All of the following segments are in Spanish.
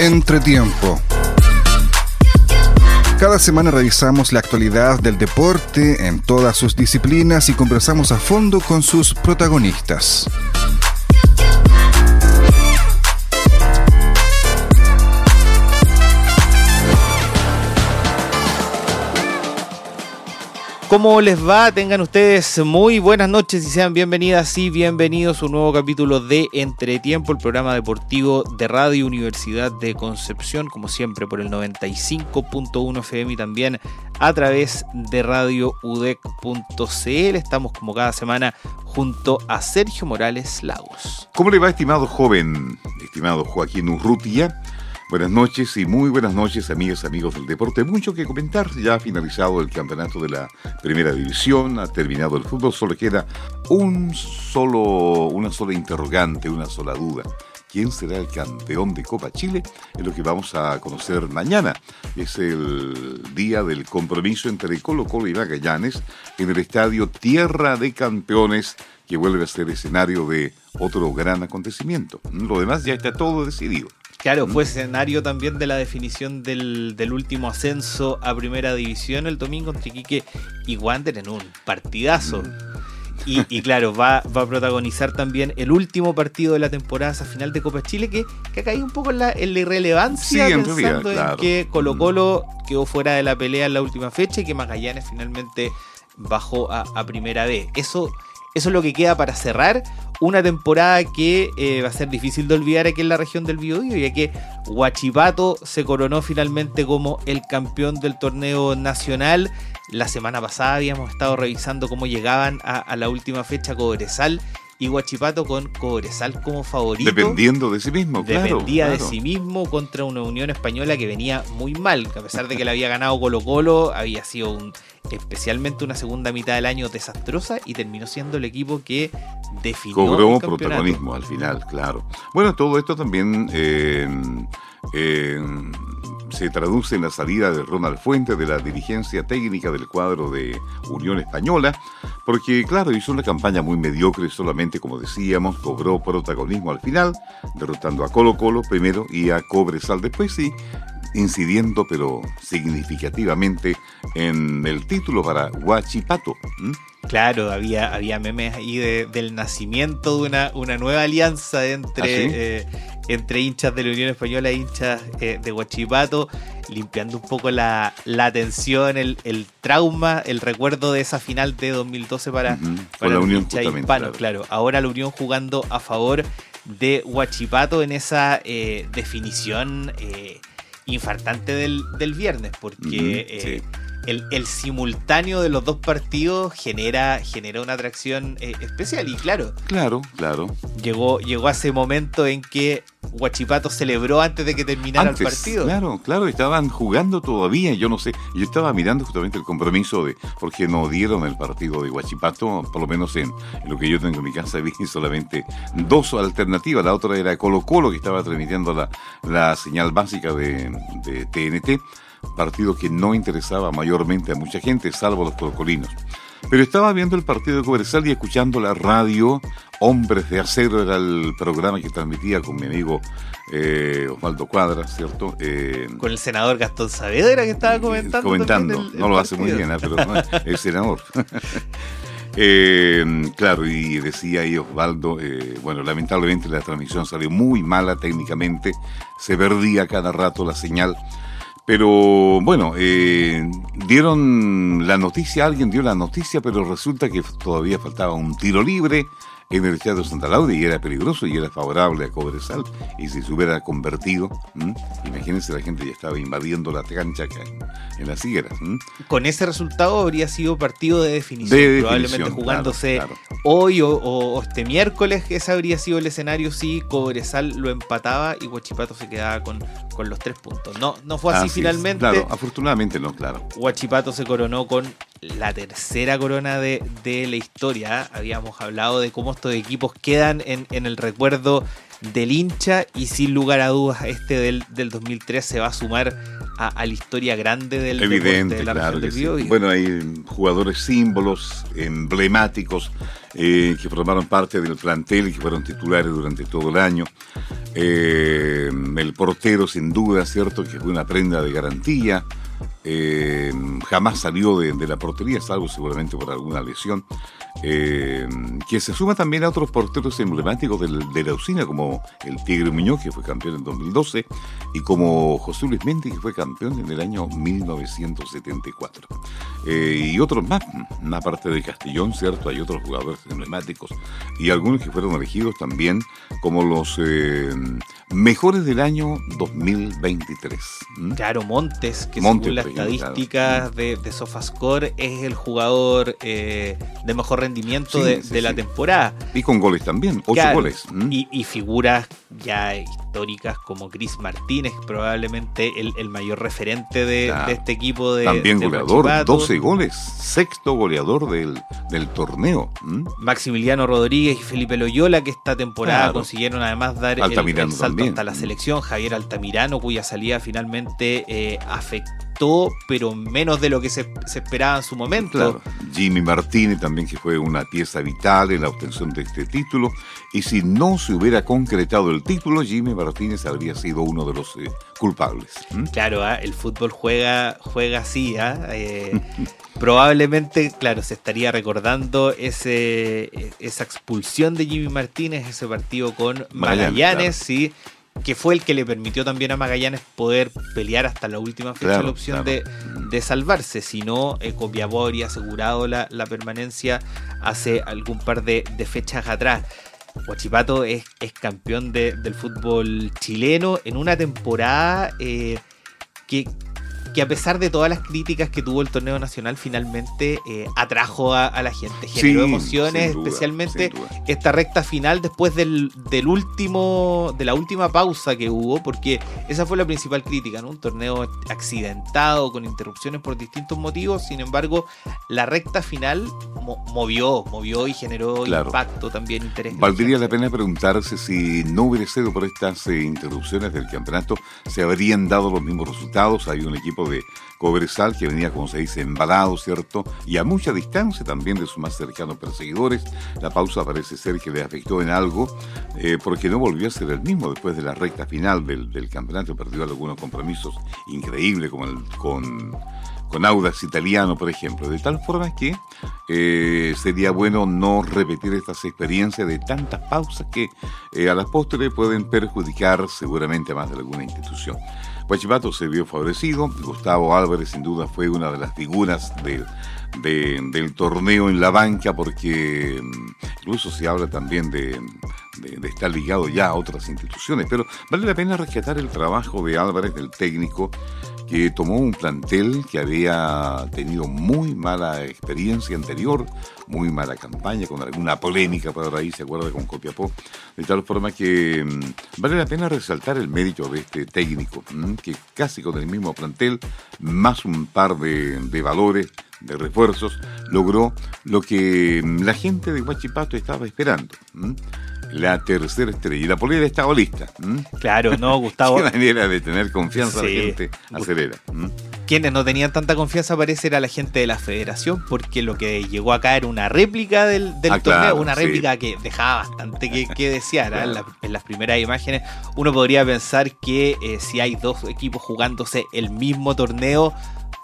Entretiempo. Cada semana revisamos la actualidad del deporte en todas sus disciplinas y conversamos a fondo con sus protagonistas. ¿Cómo les va? Tengan ustedes muy buenas noches y sean bienvenidas y bienvenidos a un nuevo capítulo de Entretiempo, el programa deportivo de Radio Universidad de Concepción, como siempre por el 95.1 FM y también a través de radioudec.cl. Estamos como cada semana junto a Sergio Morales Lagos. ¿Cómo le va, estimado joven, estimado Joaquín Urrutia? Buenas noches y muy buenas noches, amigas amigos del deporte. Mucho que comentar. Ya ha finalizado el campeonato de la primera división, ha terminado el fútbol. Solo queda un solo, una sola interrogante, una sola duda. ¿Quién será el campeón de Copa Chile? Es lo que vamos a conocer mañana. Es el día del compromiso entre Colo Colo y Magallanes en el estadio Tierra de Campeones, que vuelve a ser escenario de otro gran acontecimiento. Lo demás ya está todo decidido. Claro, fue escenario también de la definición del, último ascenso a primera división el domingo entre Quique y Wander en un partidazo. Y, claro, va, a protagonizar también el último partido de la temporada, esa final de Copa Chile, que, que ha caído un poco en la, irrelevancia, pensando en, que Colo Colo quedó fuera de la pelea en la última fecha y que Magallanes finalmente bajó a, a primera vez. Eso eso es lo que queda para cerrar una temporada que eh, va a ser difícil de olvidar aquí en la región del Biobío, ya que Huachipato se coronó finalmente como el campeón del torneo nacional. La semana pasada habíamos estado revisando cómo llegaban a, la última fecha Cobresal y Huachipato con Cobresal como favorito. Dependiendo de sí mismo, claro. Dependía de sí mismo contra una Unión Española que venía muy mal, que a pesar de que le había ganado Colo Colo, había sido un, especialmente una segunda mitad del año desastrosa y terminó siendo el equipo que definió Cobró protagonismo al final, claro. Bueno, todo esto también... Eh, eh, se traduce en la salida de Ronald Fuentes de la dirigencia técnica del cuadro de Unión Española, porque claro, hizo una campaña muy mediocre, solamente como decíamos, cobró protagonismo al final, derrotando a Colo Colo primero y a Cobresal después y incidiendo pero significativamente en el título para Huachipato. Claro, había, había memes ahí del nacimiento de una, una nueva alianza entre, ¿Ah, eh, entre hinchas de la Unión Española e hinchas eh, de Huachipato, limpiando un poco la, la tensión, el, trauma, el recuerdo de esa final de 2012 para, la Unión hispano. Claro. ahora la Unión jugando a favor de Huachipato en esa eh, definición infartante del, del viernes, porque el, simultáneo de los dos partidos genera, genera una atracción eh, especial. Y claro, claro, claro. Llegó, llegó a ese momento en que Huachipato celebró antes de que terminara el partido. Claro, claro, estaban jugando todavía, yo no sé. Yo estaba mirando justamente el compromiso de, porque no dieron el partido de Huachipato, por lo menos en, lo que yo tengo en mi casa vi solamente dos alternativas. La otra era Colo Colo, que estaba transmitiendo la, la señal básica de, de TNT partido que no interesaba mayormente a mucha gente, salvo a los colocolinos. Pero estaba viendo el partido de Cobresal y escuchando la radio. Hombres de Acero era el programa que transmitía con mi amigo eh, Osvaldo Cuadra, ¿cierto? Eh, con el senador Gastón Saavedra que estaba comentando. Comentando, no lo hace muy bien, ¿eh? pero el senador. Eh, claro, y decía ahí Osvaldo, bueno, lamentablemente la transmisión salió muy mala técnicamente, se perdía cada rato la señal. Pero bueno, eh, dieron la noticia, alguien dio la noticia, pero resulta que todavía faltaba un tiro libre en el Estadio Santa Laura y era peligroso y era favorable a Cobresal. Y si se hubiera convertido, imagínense, la gente ya estaba invadiendo la cancha en las higueras. Con ese resultado habría sido partido de definición, probablemente jugándose hoy o, este miércoles. Ese habría sido el escenario si Cobresal lo empataba y Huachipato se quedaba con, con los tres puntos. No, no fue así, finalmente. Claro, afortunadamente no, claro. Huachipato se coronó con la tercera corona de, la historia. Habíamos hablado de cómo estos equipos quedan en, el recuerdo del hincha y sin lugar a dudas este del, del 2003 se va a sumar a, la historia grande del Evidente, de la claro Bueno, hay jugadores símbolos emblemáticos eh, que formaron parte del plantel y que fueron titulares durante todo el año. Eh, el portero, sin duda, ¿cierto? Que fue una prenda de garantía. Eh, jamás salió de, de, la portería, salvo seguramente por alguna lesión. Eh, que se suma también a otros porteros emblemáticos de la usina, como el Tigre Muñoz, que fue campeón en 2012, y como José Luis Méndez, que fue campeón en el año 1974. Eh, y otros más, aparte de Castellón, ¿cierto? Hay otros jugadores emblemáticos y algunos que fueron elegidos también como los eh, mejores del año 2023. ¿Mm? Claro, Montes, que Montes, según las estadísticas de, de, Sofascore es el jugador eh, de mejor rendimiento sí, de, sí, de, la temporada. Y con goles también, ocho claro, goles. ¿Mm? Y, y, figuras ya históricas como Chris Martínez, probablemente el, el mayor referente de, claro. de, este equipo de. También de goleador, Huachipato. 12 goles, sexto goleador del, del torneo. ¿Mm? Maximiliano Rodríguez y Felipe Loyola, que esta temporada Claro. consiguieron además dar el salto también. hasta la selección. Javier Altamirano, cuya salida finalmente eh, afectó, pero menos de lo que se, se esperaba en su momento. Claro. Jimmy Martínez también que fue una pieza vital en la obtención de este título y si no se hubiera concretado el título Jimmy Martínez habría sido uno de los eh, culpables. ¿Mm? Claro, ¿eh? el fútbol juega, juega así. ¿eh? probablemente, claro, se estaría recordando ese, esa expulsión de Jimmy Martínez, ese partido con Magallanes, Magallanes claro. sí que fue el que le permitió también a Magallanes poder pelear hasta la última fecha claro, la opción claro. de, de, salvarse. Si no, eh, Copiapó habría asegurado la, la, permanencia hace algún par de, de fechas atrás. Huachipato es, es campeón de, del fútbol chileno en una temporada eh, que, que a pesar de todas las críticas que tuvo el torneo nacional, finalmente eh, atrajo a, a, la gente, generó sí, emociones, duda, especialmente esta recta final después del, del, último, de la última pausa que hubo, porque esa fue la principal crítica, ¿no? Un torneo accidentado, con interrupciones por distintos motivos, sin embargo, la recta final mo movió, movió y generó claro. impacto también, interés. Valdría la pena preguntarse si no hubiera sido por estas eh, interrupciones del campeonato, se habrían dado los mismos resultados, hay un equipo de Cobresal que venía, como se dice, embalado, ¿cierto? Y a mucha distancia también de sus más cercanos perseguidores. La pausa parece ser que le afectó en algo, eh, porque no volvió a ser el mismo después de la recta final del, del campeonato. Perdió algunos compromisos increíbles, como el, con, con Audax Italiano, por ejemplo. De tal forma que eh, sería bueno no repetir estas experiencias de tantas pausas que eh, a las postres pueden perjudicar seguramente a más de alguna institución. Huachipato se vio favorecido. Gustavo Álvarez, sin duda, fue una de las figuras de, de, del torneo en la banca, porque mm, incluso se habla también de, de, estar ligado ya a otras instituciones. Pero vale la pena rescatar el trabajo de Álvarez, del técnico, que tomó un plantel que había tenido muy mala experiencia anterior, muy mala campaña, con alguna polémica por ahí, se acuerda con Copiapó, de tal forma que mmm, vale la pena resaltar el mérito de este técnico, mmm, que casi con el mismo plantel, más un par de, de valores, de refuerzos, logró lo que la gente de Huachipato estaba esperando. La tercera estrella. Y la polera estaba lista. Claro, no, Gustavo. Qué manera de tener confianza sí. la gente acelera. Quienes no tenían tanta confianza parece era la gente de la federación, porque lo que llegó acá era una réplica del, del ah, torneo, claro, una réplica sí. que dejaba bastante que, que desear. en, la, en, las primeras imágenes uno podría pensar que eh, si hay dos equipos jugándose el mismo torneo,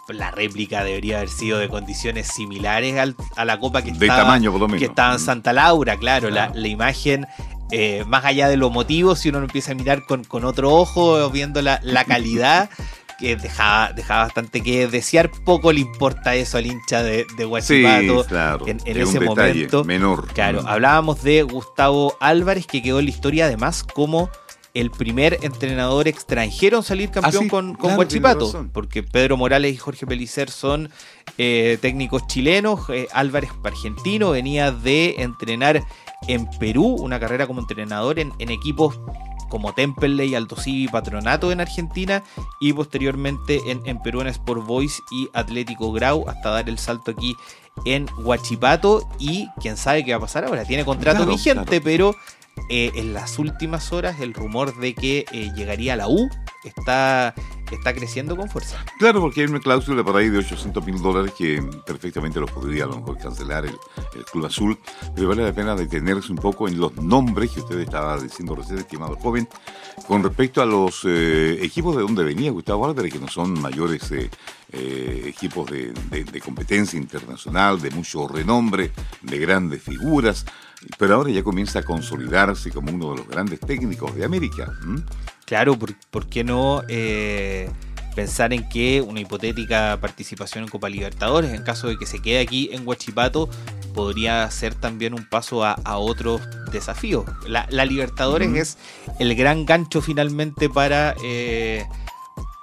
la réplica debería haber sido de condiciones similares al, a la copa que de estaba, tamaño por lo menos. que estaba en Santa Laura, claro, claro. La, la, imagen eh, más allá de los motivos, si uno empieza a mirar con, con otro ojo, viendo la, la calidad, que dejaba, dejaba bastante que desear, poco le importa eso al hincha de, de Huachipato sí, claro. en, en ese momento. Menor. Claro, mm. hablábamos de Gustavo Álvarez, que quedó en la historia además como el primer entrenador extranjero en salir campeón ah, sí, con, con claro, Huachipato, porque Pedro Morales y Jorge Pelicer son eh, técnicos chilenos, eh, Álvarez argentino, venía de entrenar en Perú, una carrera como entrenador en, en equipos como Temperley, Alto Civi, Patronato en Argentina y posteriormente en, en, Perú en Sport Boys y Atlético Grau hasta dar el salto aquí en Huachipato y quién sabe qué va a pasar ahora, tiene contrato claro, vigente claro. pero eh, en las últimas horas el rumor de que eh, llegaría a la U está está creciendo con fuerza. Claro, porque hay una cláusula por ahí de 800 mil dólares que perfectamente lo podría a lo mejor cancelar el, Club Azul, pero vale la pena detenerse un poco en los nombres que usted estaba diciendo recién, estimado joven, con respecto a los eh, equipos de donde venía Gustavo Álvarez, que no son mayores eh, eh, equipos de, competencia internacional, de mucho renombre, de grandes figuras, pero ahora ya comienza a consolidarse como uno de los grandes técnicos de América. Claro, ¿por, qué no eh, pensar en que una hipotética participación en Copa Libertadores, en caso de que se quede aquí en Huachipato, podría ser también un paso a, otros desafíos? La, Libertadores es el gran gancho finalmente para... Eh,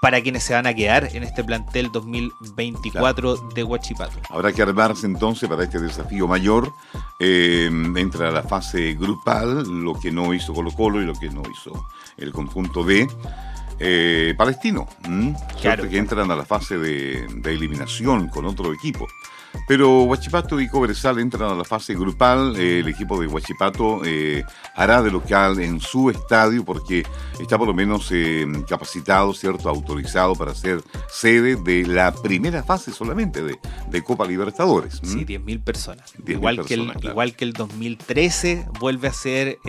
para quienes se van a quedar en este plantel 2024 de Huachipato. Habrá que armarse entonces para este desafío mayor. Eh, entra a la fase grupal, lo que no hizo Colo Colo y lo que no hizo el conjunto de eh, Palestino. Claro. Que entran a la fase de, de eliminación con otro equipo. Pero Huachipato y Cobresal entran a la fase grupal. Eh, el equipo de Huachipato eh, hará de local en su estadio porque está por lo menos eh, capacitado, ¿cierto? Autorizado para ser sede de la primera fase solamente de, Copa Libertadores. Sí, 10.000 personas. igual, que el, igual que el 2013 vuelve a ser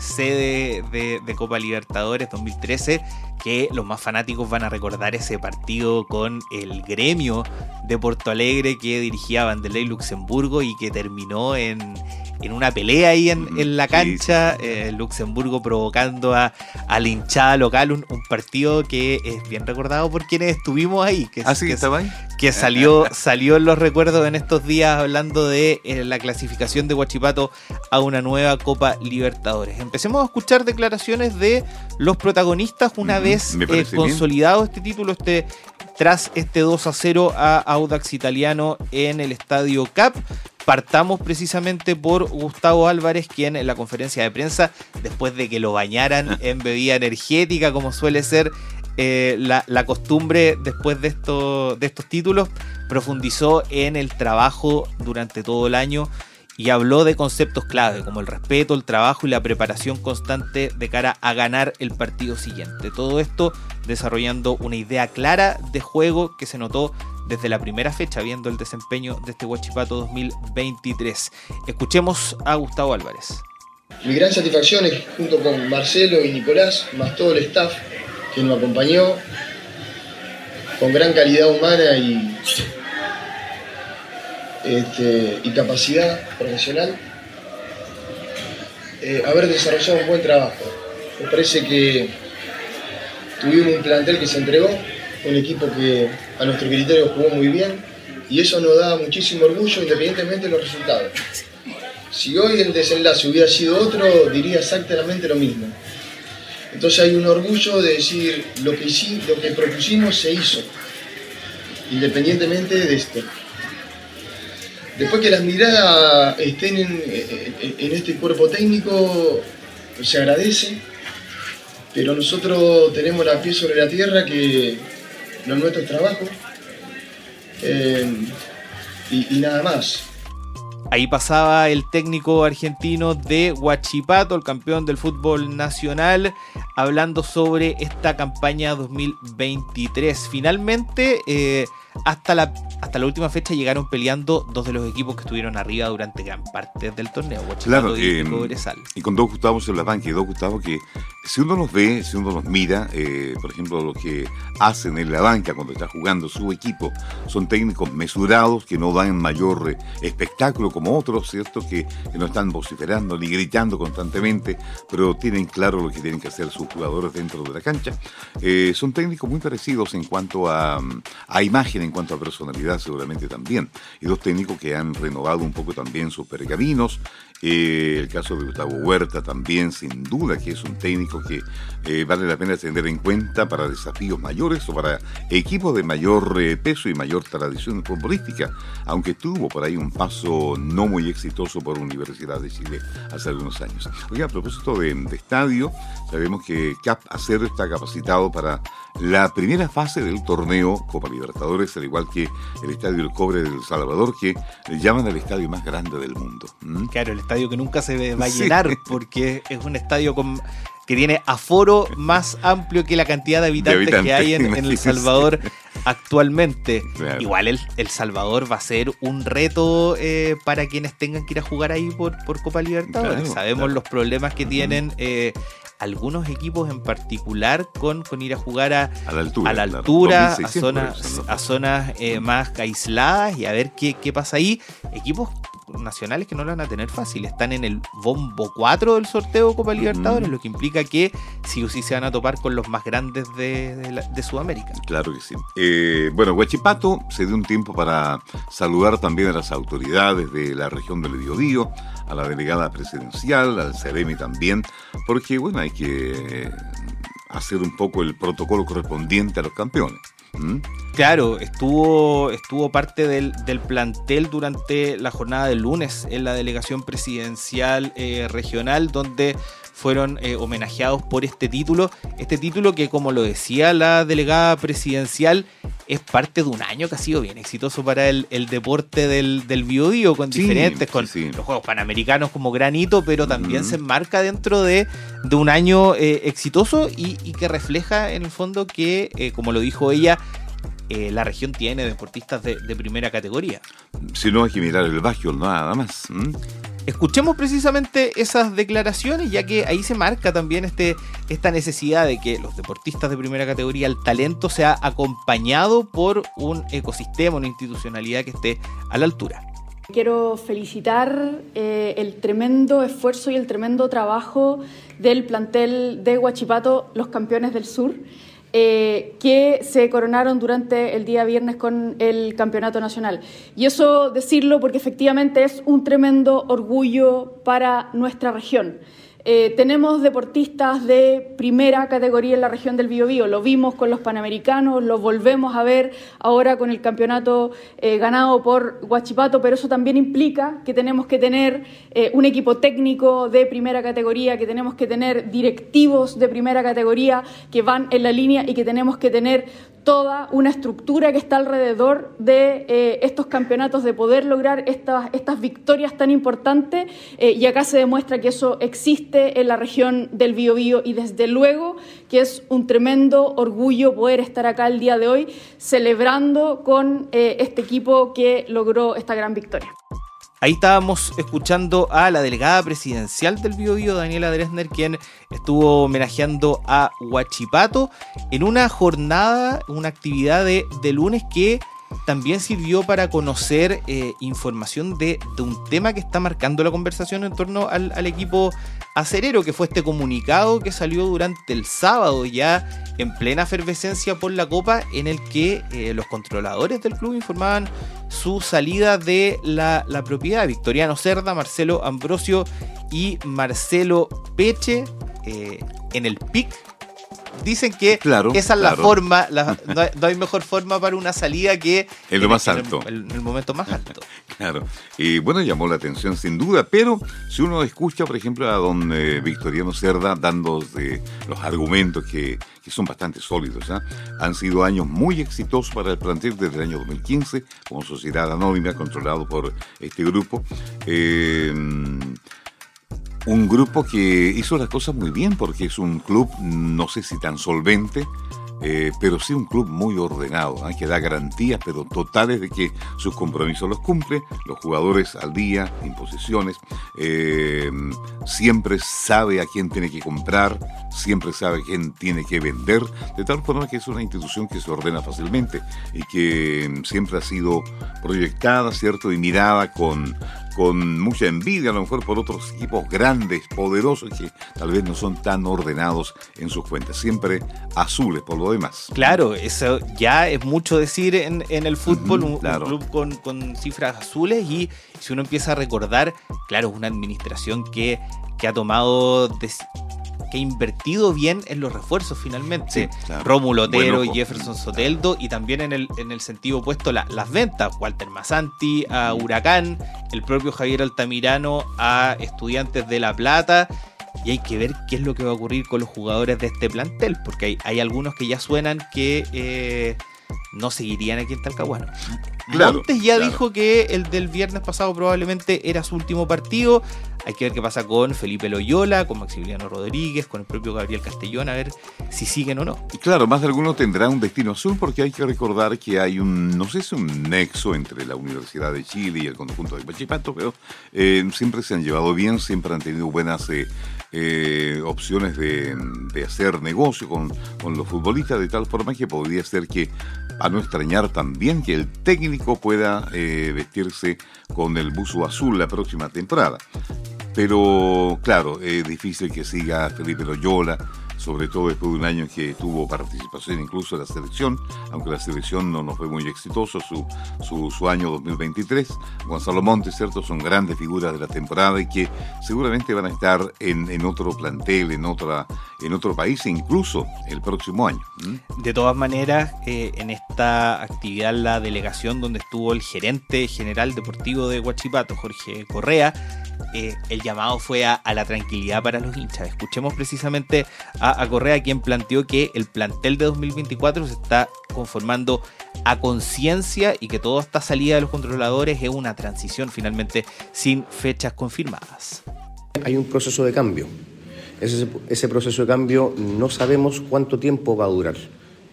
sede de, de Copa Libertadores 2013 que los más fanáticos van a recordar ese partido con el gremio de Porto Alegre que dirigía Vanderlei Luxemburgo y que terminó en, en una pelea ahí en, en la cancha, eh, Luxemburgo provocando a, a la hinchada local, un, partido que es bien recordado por quienes estuvimos ahí. Que, ¿Ah, que, estaba ahí? Que salió, salió en los recuerdos en estos días hablando de eh, la clasificación de Huachipato a una nueva Copa Libertadores. Empecemos a escuchar declaraciones de los protagonistas una vez eh, consolidado este título, este tras este 2 a 0 a Audax Italiano en el Estadio Cap. Partamos precisamente por Gustavo Álvarez, quien en la conferencia de prensa, después de que lo bañaran en bebida energética, como suele ser eh, la, costumbre después de, de estos títulos, profundizó en el trabajo durante todo el año y habló de conceptos clave como el respeto, el trabajo y la preparación constante de cara a ganar el partido siguiente. Todo esto desarrollando una idea clara de juego que se notó desde la primera fecha viendo el desempeño de este Huachipato 2023. Escuchemos a Gustavo Álvarez. Mi gran satisfacción es junto con Marcelo y Nicolás, más todo el staff que nos acompañó, con gran calidad humana y, este, y capacidad profesional, eh, haber desarrollado un buen trabajo. Me parece que tuvimos un plantel que se entregó, un equipo que a nuestro criterio jugó muy bien y eso nos da muchísimo orgullo independientemente de los resultados. Si hoy el desenlace hubiera sido otro, diría exactamente lo mismo. Entonces hay un orgullo de decir lo que, sí, lo que propusimos se hizo, independientemente de esto. Después que las miradas estén en, en este cuerpo técnico, se agradece, pero nosotros tenemos la pie sobre la tierra que lo nuestro trabajo eh, y, nada más. Ahí pasaba el técnico argentino de Huachipato, el campeón del fútbol nacional, hablando sobre esta campaña 2023. Finalmente, eh, hasta la, hasta la última fecha llegaron peleando dos de los equipos que estuvieron arriba durante gran parte del torneo, claro, y, y con dos Gustavos en la banca y dos Gustavos que si uno los ve, si uno los mira, eh, por ejemplo, lo que hacen en la banca cuando está jugando su equipo, son técnicos mesurados que no dan mayor eh, espectáculo como otros, ¿cierto? Que, no están vociferando ni gritando constantemente, pero tienen claro lo que tienen que hacer sus jugadores dentro de la cancha. Eh, son técnicos muy parecidos en cuanto a, a imagen, en cuanto a personalidad seguramente también. Y dos técnicos que han renovado un poco también sus pergaminos. Eh, el caso de Gustavo Huerta también, sin duda, que es un técnico que eh, vale la pena tener en cuenta para desafíos mayores o para equipos de mayor eh, peso y mayor tradición futbolística, aunque tuvo por ahí un paso no muy exitoso por Universidad de Chile hace algunos años. Oiga, a propósito de, de estadio, sabemos que CAP Acero está capacitado para la primera fase del torneo Copa Libertadores, al igual que el Estadio El Cobre del Salvador, que le llaman el estadio más grande del mundo. Claro, el estadio que nunca se va a llenar porque es un estadio con que tiene aforo más amplio que la cantidad de habitantes, que hay en, El Salvador actualmente. Igual el, el, Salvador va a ser un reto eh, para quienes tengan que ir a jugar ahí por, por Copa Libertadores. Sabemos los problemas que tienen eh, algunos equipos en particular con, con ir a jugar a, la altura, a, la altura, a zonas, a zonas eh, más aisladas y a ver qué, qué pasa ahí. Equipos nacionales que no lo van a tener fácil. Están en el bombo 4 del sorteo Copa Libertadores, lo que implica que sí o sí se van a topar con los más grandes de, de, Sudamérica. Claro que sí. Eh, bueno, Huachipato se dio un tiempo para saludar también a las autoridades de la región del Biobío, a la delegada presidencial, al CEREMI también, porque bueno, hay que hacer un poco el protocolo correspondiente a los campeones. Claro, estuvo, estuvo parte del, plantel durante la jornada del lunes en la delegación presidencial eh, regional, donde fueron eh, homenajeados por este título. Este título que, como lo decía la delegada presidencial, es parte de un año que ha sido bien exitoso para el, deporte del, del biodío, con diferentes, con los Juegos Panamericanos como granito, pero también se enmarca dentro de, un año eh, exitoso y, que refleja en el fondo que, como lo dijo ella, eh, la región tiene deportistas de, primera categoría. Si no hay que mirar el Bajo, nada más. Escuchemos precisamente esas declaraciones, ya que ahí se marca también este, esta necesidad de que los deportistas de primera categoría, el talento sea acompañado por un ecosistema, una institucionalidad que esté a la altura. Quiero felicitar eh, el tremendo esfuerzo y el tremendo trabajo del plantel de Huachipato, los campeones del sur. Eh, que se coronaron durante el día viernes con el Campeonato Nacional. Y eso decirlo porque efectivamente es un tremendo orgullo para nuestra región. Eh, tenemos deportistas de primera categoría en la región del Biobío. Lo vimos con los Panamericanos, lo volvemos a ver ahora con el campeonato eh, ganado por Huachipato, pero eso también implica que tenemos que tener eh, un equipo técnico de primera categoría, que tenemos que tener directivos de primera categoría que van en la línea y que tenemos que tener toda una estructura que está alrededor de eh, estos campeonatos, de poder lograr estas, estas victorias tan importantes. Eh, y acá se demuestra que eso existe en la región del Biobío y desde luego que es un tremendo orgullo poder estar acá el día de hoy celebrando con eh, este equipo que logró esta gran victoria. Ahí estábamos escuchando a la delegada presidencial del Biobío, Daniela Dresner, quien estuvo homenajeando a Huachipato en una jornada, una actividad de, de lunes que también sirvió para conocer eh, información de, un tema que está marcando la conversación en torno al, equipo acerero, que fue este comunicado que salió durante el sábado ya en plena efervescencia por la Copa, en el que eh, los controladores del club informaban su salida de la, propiedad. Victoriano Cerda, Marcelo Ambrosio y Marcelo Peche eh, en el PIC dicen que esa es la forma, no, hay, mejor forma para una salida que en lo más alto. En el, momento más alto. claro. Y bueno, llamó la atención sin duda, pero si uno escucha, por ejemplo, a don eh, Victoriano Cerda dando los argumentos que, son bastante sólidos, han sido años muy exitosos para el plantel desde el año 2015, como sociedad anónima controlado por este grupo. Eh, un grupo que hizo las cosas muy bien porque es un club, no sé si tan solvente, eh, pero sí un club muy ordenado, ¿eh? que da garantías, pero totales de que sus compromisos los cumple, los jugadores al día, imposiciones, eh, siempre sabe a quién tiene que comprar, siempre sabe a quién tiene que vender, de tal forma que es una institución que se ordena fácilmente y que siempre ha sido proyectada, ¿cierto? Y mirada con, con mucha envidia a lo mejor por otros equipos grandes, poderosos, que tal vez no son tan ordenados en sus cuentas, siempre azules por lo demás. Claro, eso ya es mucho decir en, el fútbol, un, club con, cifras azules y si uno empieza a recordar, claro, es una administración que, que ha tomado que ha invertido bien en los refuerzos finalmente. Rómulo Otero Jefferson Soteldo y también en el, en el sentido opuesto las ventas. Walter Masanti a Huracán, el propio Javier Altamirano a Estudiantes de La Plata. Y hay que ver qué es lo que va a ocurrir con los jugadores de este plantel, porque hay, hay algunos que ya suenan que eh, no seguirían aquí en Talcahuano. Claro, Montes ya dijo que el del viernes pasado probablemente era su último partido. Hay que ver qué pasa con Felipe Loyola, con Maximiliano Rodríguez, con el propio Gabriel Castellón, a ver si siguen o no. Y claro, más de alguno tendrá un destino azul porque hay que recordar que hay un, no sé si un nexo entre la Universidad de Chile y el conjunto de Pachipato, pero eh, siempre se han llevado bien, siempre han tenido buenas eh, eh, opciones de, hacer negocio con, los futbolistas, de tal forma que podría ser que a no extrañar también que el técnico pueda vestirse con el buzo azul la próxima temporada. Pero claro, es difícil que siga Felipe Loyola, sobre todo después de un año que tuvo participación incluso en la selección, aunque la selección no, nos fue muy exitoso su, su, año 2023. Gonzalo Montes, ¿cierto? Son grandes figuras de la temporada y que seguramente van a estar en, en otro plantel, en, otra, en otro país e incluso el próximo año. De todas maneras, eh, en esta actividad, la delegación donde estuvo el gerente general deportivo de Huachipato, Jorge Correa, eh, el llamado fue a, la tranquilidad para los hinchas. Escuchemos precisamente a, Correa, quien planteó que el plantel de 2024 se está conformando a conciencia y que toda esta salida de los controladores es una transición finalmente sin fechas confirmadas. Hay un proceso de cambio. Ese, ese proceso de cambio no sabemos cuánto tiempo va a durar.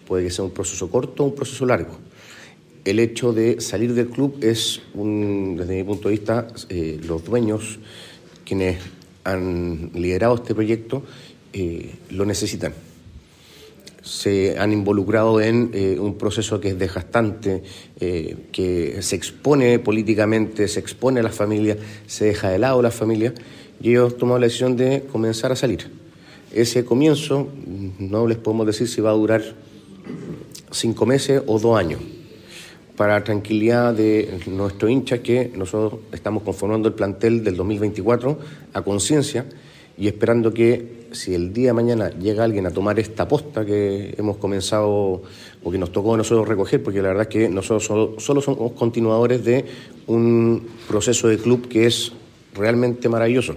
Puede que sea un proceso corto o un proceso largo el hecho de salir del club es, un, desde mi punto de vista, eh, los dueños, quienes han liderado este proyecto, eh, lo necesitan. Se han involucrado en eh, un proceso que es desgastante, que se expone políticamente, se expone a las familias, se deja de lado a las familias, y ellos toman la decisión de comenzar a salir. Ese comienzo no les podemos decir si va a durar cinco meses o dos años para tranquilidad de nuestro hincha que nosotros estamos conformando el plantel del 2024 a conciencia y esperando que si el día de mañana llega alguien a tomar esta posta que hemos comenzado o que nos tocó a nosotros recoger, porque la verdad es que nosotros solo somos continuadores de un proceso de club que es realmente maravilloso.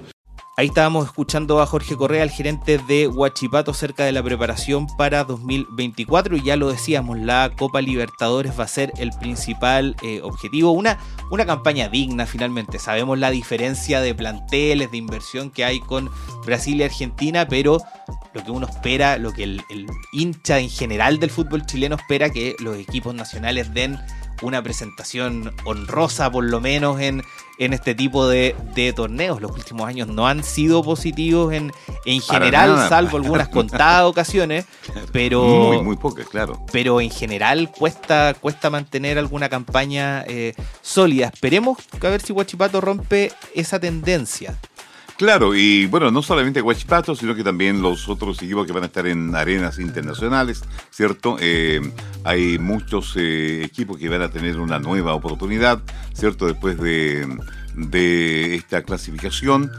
Ahí estábamos escuchando a Jorge Correa, el gerente de Huachipato, cerca de la preparación para 2024. Y ya lo decíamos, la Copa Libertadores va a ser el principal eh, objetivo. Una, una campaña digna finalmente. Sabemos la diferencia de planteles, de inversión que hay con Brasil y Argentina, pero lo que uno espera, lo que el, el hincha en general del fútbol chileno espera que los equipos nacionales den una presentación honrosa, por lo menos en, en este tipo de, torneos. Los últimos años no han sido positivos en, en general, salvo algunas contadas ocasiones, pero... Muy, muy pocas, claro. Pero en general cuesta, cuesta mantener alguna campaña eh, sólida. Esperemos que a ver si Guachipato rompe esa tendencia. Claro, y bueno, no solamente Guachipato, sino que también los otros equipos que van a estar en arenas internacionales, ¿cierto? Eh, hay muchos eh, equipos que van a tener una nueva oportunidad, ¿cierto? Después de, esta clasificación.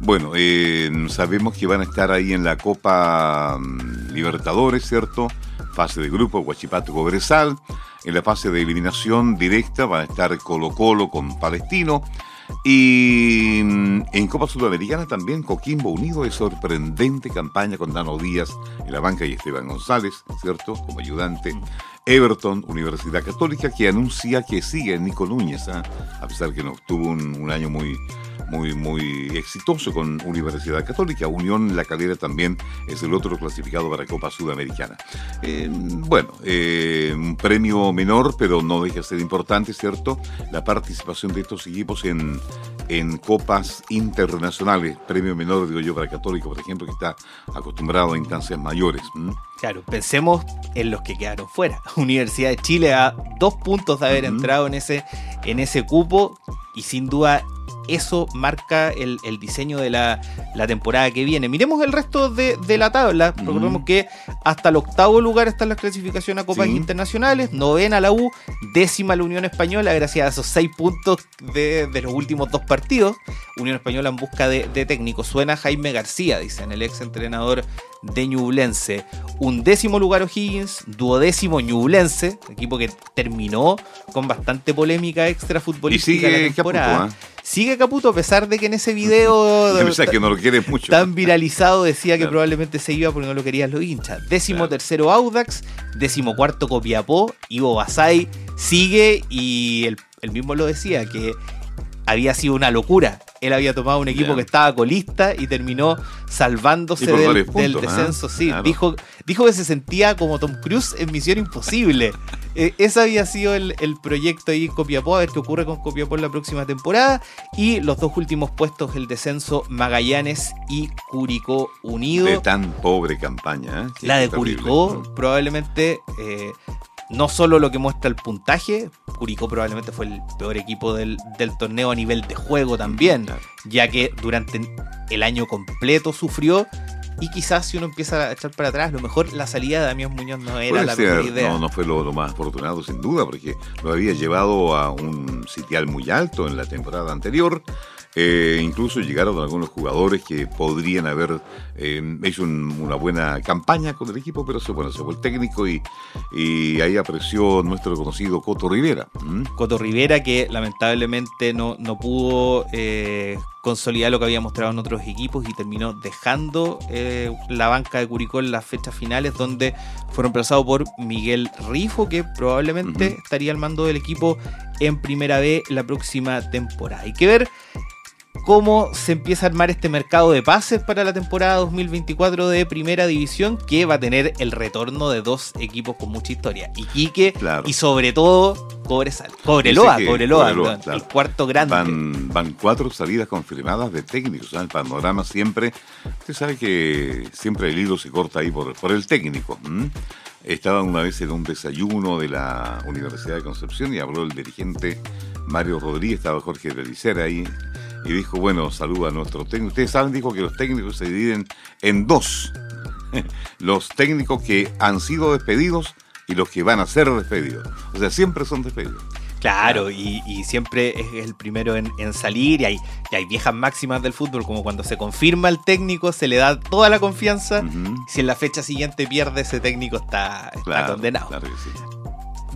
Bueno, eh, sabemos que van a estar ahí en la Copa mm, Libertadores, ¿cierto? Fase de grupo, Guachipato, Cobresal. En la fase de eliminación directa van a estar Colo Colo con Palestino. Y mm, en Copa Sudamericana también Coquimbo Unido de sorprendente campaña con Dano Díaz en la banca y Esteban González, ¿cierto? Como ayudante. Everton, Universidad Católica, que anuncia que sigue Nico Núñez, ¿ah? a pesar que no tuvo un año muy, muy, muy exitoso con Universidad Católica. Unión La Calera también es el otro clasificado para Copa Sudamericana. Eh, bueno, eh, un premio menor, pero no deja de ser importante, ¿cierto? La participación de estos equipos en, en copas internacionales. Premio menor, digo yo, para Católico, por ejemplo, que está acostumbrado a instancias mayores. Claro, pensemos en los que quedaron fuera. Universidad de Chile a dos puntos de haber entrado en ese, en ese cupo y sin duda eso marca el, diseño de la, temporada que viene. Miremos el resto de, la tabla. Recordemos que hasta el octavo lugar está en la clasificación a Copas Internacionales, novena la U, décima la Unión Española, gracias a esos seis puntos de, los últimos dos partidos. Unión Española en busca de, de técnico. Suena Jaime García, dicen el ex entrenador de Ñublense. Un décimo lugar O'Higgins, duodécimo Ñublense, equipo que terminó con bastante polémica extra futbolística la temporada. Caputo, ¿eh? Sigue Caputo a pesar de que en ese video que no lo quiere mucho. tan viralizado decía que probablemente se iba porque no lo querían los hinchas. Décimo tercero Audax, décimo cuarto Copiapó, Ivo Basay sigue y él mismo lo decía que había sido una locura él había tomado un equipo que estaba colista y terminó salvándose del, ¿ah? descenso. Sí, dijo, dijo que se sentía como Tom Cruise en Misión Imposible. Eh, ese había sido el, proyecto ahí en Copiapó, a ver qué ocurre con Copiapó en la próxima temporada. Y los dos últimos puestos, el descenso Magallanes y Curicó Unido. De tan pobre campaña. ¿eh? la de Curicó probablemente... No solo lo que muestra el puntaje, Curicó probablemente fue el peor equipo del, torneo a nivel de juego también, ya que durante el año completo sufrió y quizás si uno empieza a echar para atrás, lo mejor la salida de Damián Muñoz no era la mejor idea. No, no fue lo, más afortunado sin duda, porque lo había llevado a un sitial muy alto en la temporada anterior. Eh, incluso llegaron algunos jugadores que podrían haber eh, hecho una buena campaña con el equipo, pero se, bueno, se fue el técnico y, y ahí apreció nuestro conocido Coto Rivera. Coto Rivera que lamentablemente no, no pudo eh, consolidar lo que había mostrado en otros equipos y terminó dejando la banca de Curicó en las fechas finales donde fue reemplazado por Miguel Rifo que probablemente estaría al mando del equipo en primera B la próxima temporada. Hay que ver cómo se empieza a armar este mercado de pases para la temporada 2024 de Primera División, que va a tener el retorno de dos equipos con mucha historia. Iquique y sobre todo Cobresal. Cobreloa, Cobreloa, el cuarto grande. Van, cuatro salidas confirmadas de técnicos. El panorama siempre, usted sabe que siempre el hilo se corta ahí por, por el técnico. Estaba una vez en un desayuno de la Universidad de Concepción y habló el dirigente Mario Rodríguez, estaba Jorge Belicera ahí y dijo, bueno, saluda a nuestro técnico. Ustedes saben, dijo que los técnicos se dividen en dos. los técnicos que han sido despedidos y los que van a ser despedidos. O sea, siempre son despedidos. Claro, y, siempre es el primero en, salir y hay, hay, viejas máximas del fútbol, como cuando se confirma el técnico, se le da toda la confianza, si en la fecha siguiente pierde ese técnico está, condenado. Claro que sí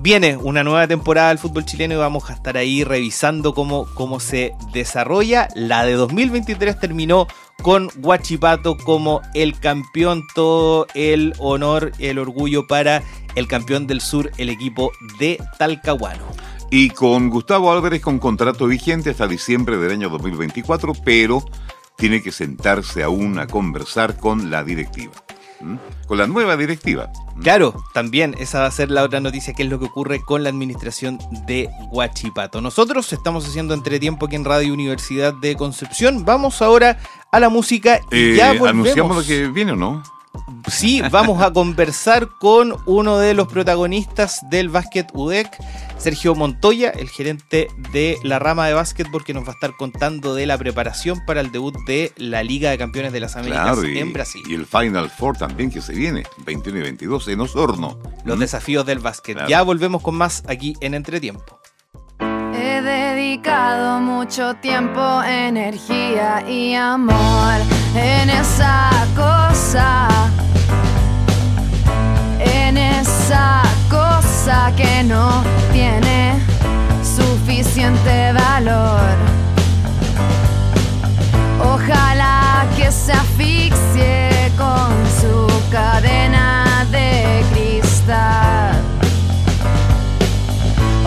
viene una nueva temporada del fútbol chileno y vamos a estar ahí revisando cómo, cómo se desarrolla. La de 2023 terminó con Guachipato como el campeón, todo el honor, el orgullo para el campeón del sur, el equipo de Talcahuano. Y con Gustavo Álvarez con contrato vigente hasta diciembre del año 2024, pero tiene que sentarse aún a conversar con la directiva con la nueva directiva. Claro, también esa va a ser la otra noticia, que es lo que ocurre con la administración de Huachipato. Nosotros estamos haciendo entretiempo aquí en Radio Universidad de Concepción. Vamos ahora a la música y eh, ya volvemos. ¿Anunciamos lo que viene o no? Sí, vamos a conversar con uno de los protagonistas del básquet UDEC, Sergio Montoya, el gerente de la rama de básquetbol, que nos va a estar contando de la preparación para el debut de la Liga de Campeones de las Américas en Brasil. Y el Final Four también que se viene, 21 y 22 en Osorno. Los desafíos del básquet. Ya volvemos con más aquí en Entretiempo. He dedicado mucho tiempo, energía y amor en esa cosa, en esa cosa que no tiene suficiente valor. Ojalá que se asfixie con su cadena de cristal.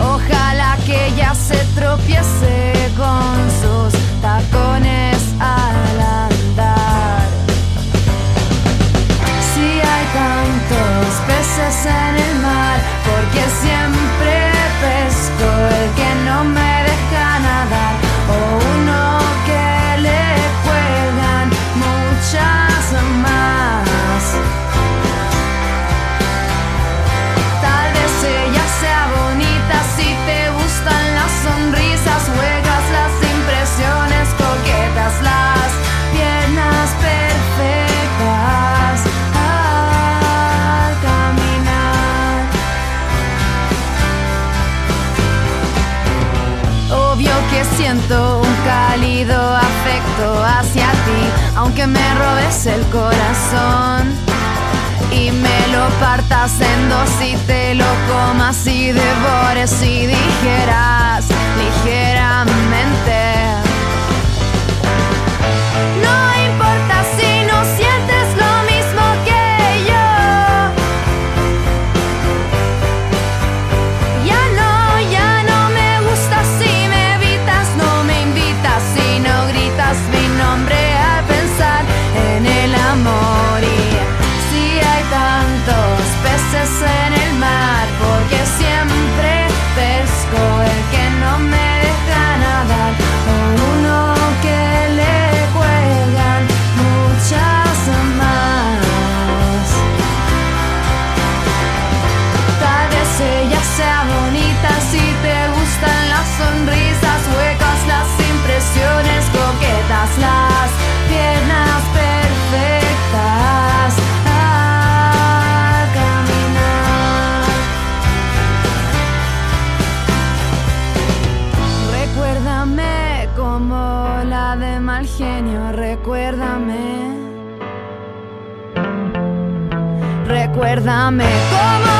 Ojalá que ella se tropiece con sus tacones al peces en el mar, porque siempre hacia ti, aunque me robes el corazón. Y me lo partas en dos y te lo comas y devores y dijeras recuérdame como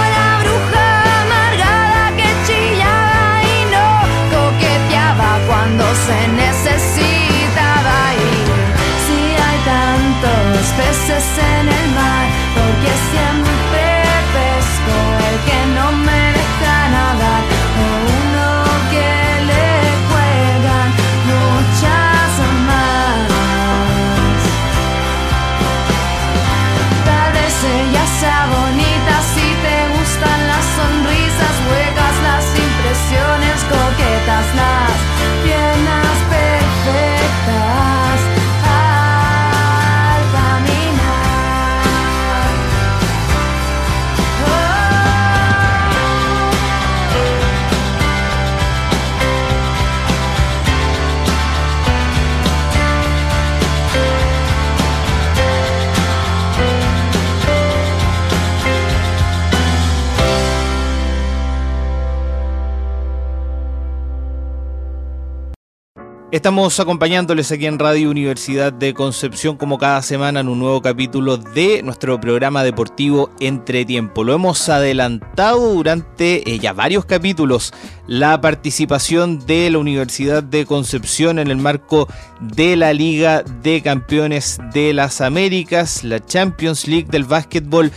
Estamos acompañándoles aquí en Radio Universidad de Concepción como cada semana en un nuevo capítulo de nuestro programa deportivo Entre Tiempo. Lo hemos adelantado durante eh, ya varios capítulos la participación de la Universidad de Concepción en el marco de la Liga de Campeones de las Américas, la Champions League del básquetbol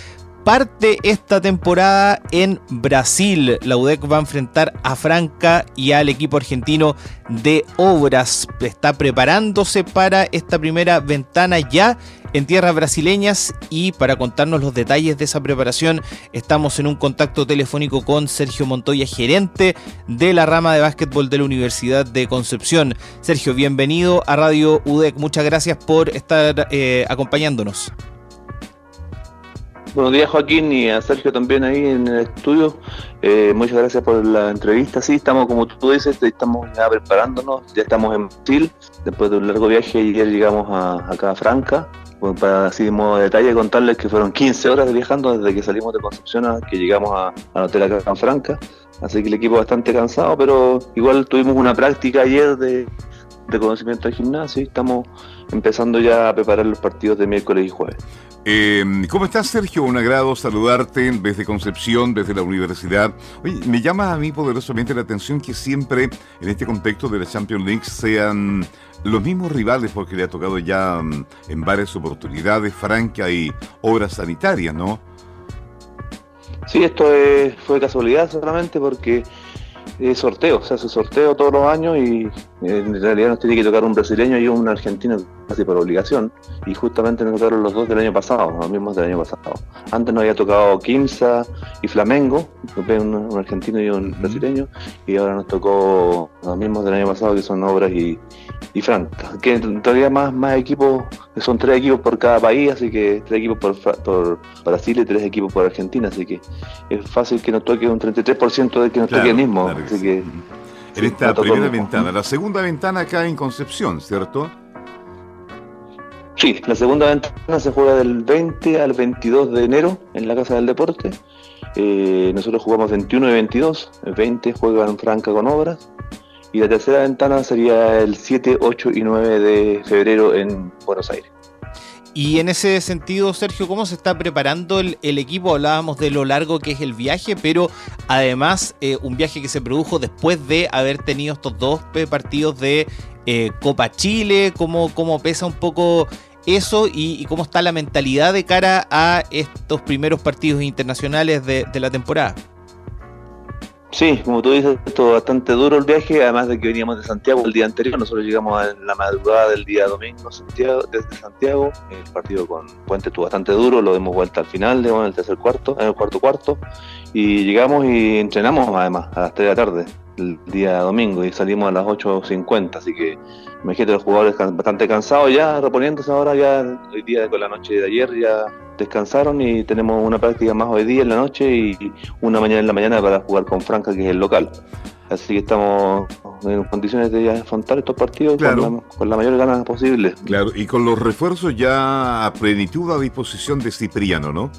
parte esta temporada en Brasil. La UDEC va a enfrentar a Franca y al equipo argentino de Obras. Está preparándose para esta primera ventana ya en tierras brasileñas y para contarnos los detalles de esa preparación estamos en un contacto telefónico con Sergio Montoya, gerente de la rama de básquetbol de la Universidad de Concepción. Sergio, bienvenido a Radio UDEC. Muchas gracias por estar eh, acompañándonos. Buenos días Joaquín y a Sergio también ahí en el estudio. Eh, muchas gracias por la entrevista. Sí, estamos como tú dices, estamos ya preparándonos, ya estamos en Brasil, después de un largo viaje ayer llegamos a, acá Franca. Para así de modo de detalle contarles que fueron 15 horas viajando desde que salimos de Concepción a que llegamos a- al hotel acá en Franca. Así que el equipo bastante cansado, pero igual tuvimos una práctica ayer de, de conocimiento del gimnasio y estamos empezando ya a preparar los partidos de miércoles y jueves. Eh, ¿Cómo estás, Sergio? Un agrado saludarte desde Concepción, desde la universidad. Oye, me llama a mí poderosamente la atención que siempre en este contexto de la Champions League sean los mismos rivales, porque le ha tocado ya mm, en varias oportunidades Franca y obras sanitarias, ¿no? Sí, esto es- fue casualidad solamente porque es sorteo, se hace sorteo todos los años y en realidad nos tiene que tocar un brasileño y un argentino casi por obligación. Y justamente nos tocaron los dos del año pasado, los mismos del año pasado. Antes nos había tocado Quimsa y Flamengo, un, un argentino y un brasileño, y ahora nos tocó los mismos del año pasado que son Obras y, y Franca. Que en realidad más, más equipos, son tres equipos por cada país, así que tres equipos por, por Brasil y tres equipos por Argentina, así que es fácil que nos toque un 33% de que nos Claro, toque el mismo. claro que así sí. que En esta primera ventana, la segunda ventana acá en Concepción, ¿cierto? Sí, la segunda ventana se juega del 20 al 22 de enero en la Casa del Deporte. Eh, nosotros jugamos 21 y 22, el 20 juegan Franca con Obras. Y la tercera ventana sería el 7, 8 y 9 de febrero en Buenos Aires. Y en ese sentido, Sergio, ¿cómo se está preparando el, equipo? Hablábamos de lo largo que es el viaje, pero además eh, un viaje que se produjo después de haber tenido estos dos eh, partidos de eh, Copa Chile, ¿cómo, cómo pesa un poco eso y, cómo está la mentalidad de cara a estos primeros partidos internacionales de la temporada? Sí, como tú dices, esto bastante duro el viaje, además de que veníamos de Santiago el día anterior, nosotros llegamos en la madrugada del día domingo Santiago, desde Santiago, el partido con Puente estuvo bastante duro, lo dimos vuelta al final, en el tercer cuarto, en el cuarto cuarto, y llegamos y entrenamos además a las 3 de la tarde el día domingo y salimos a las 8.50, así que imagínate los jugadores bastante cansados ya, reponiéndose ahora ya hoy día con la noche de ayer ya descansaron y tenemos una práctica más hoy día en la noche y una mañana en la mañana para jugar con Franca, que es el local. Así que estamos en condiciones de afrontar estos partidos Claro. con, la, con la mayor ganas posible. Claro, y con los refuerzos ya a plenitud a disposición de Cipriano, ¿no?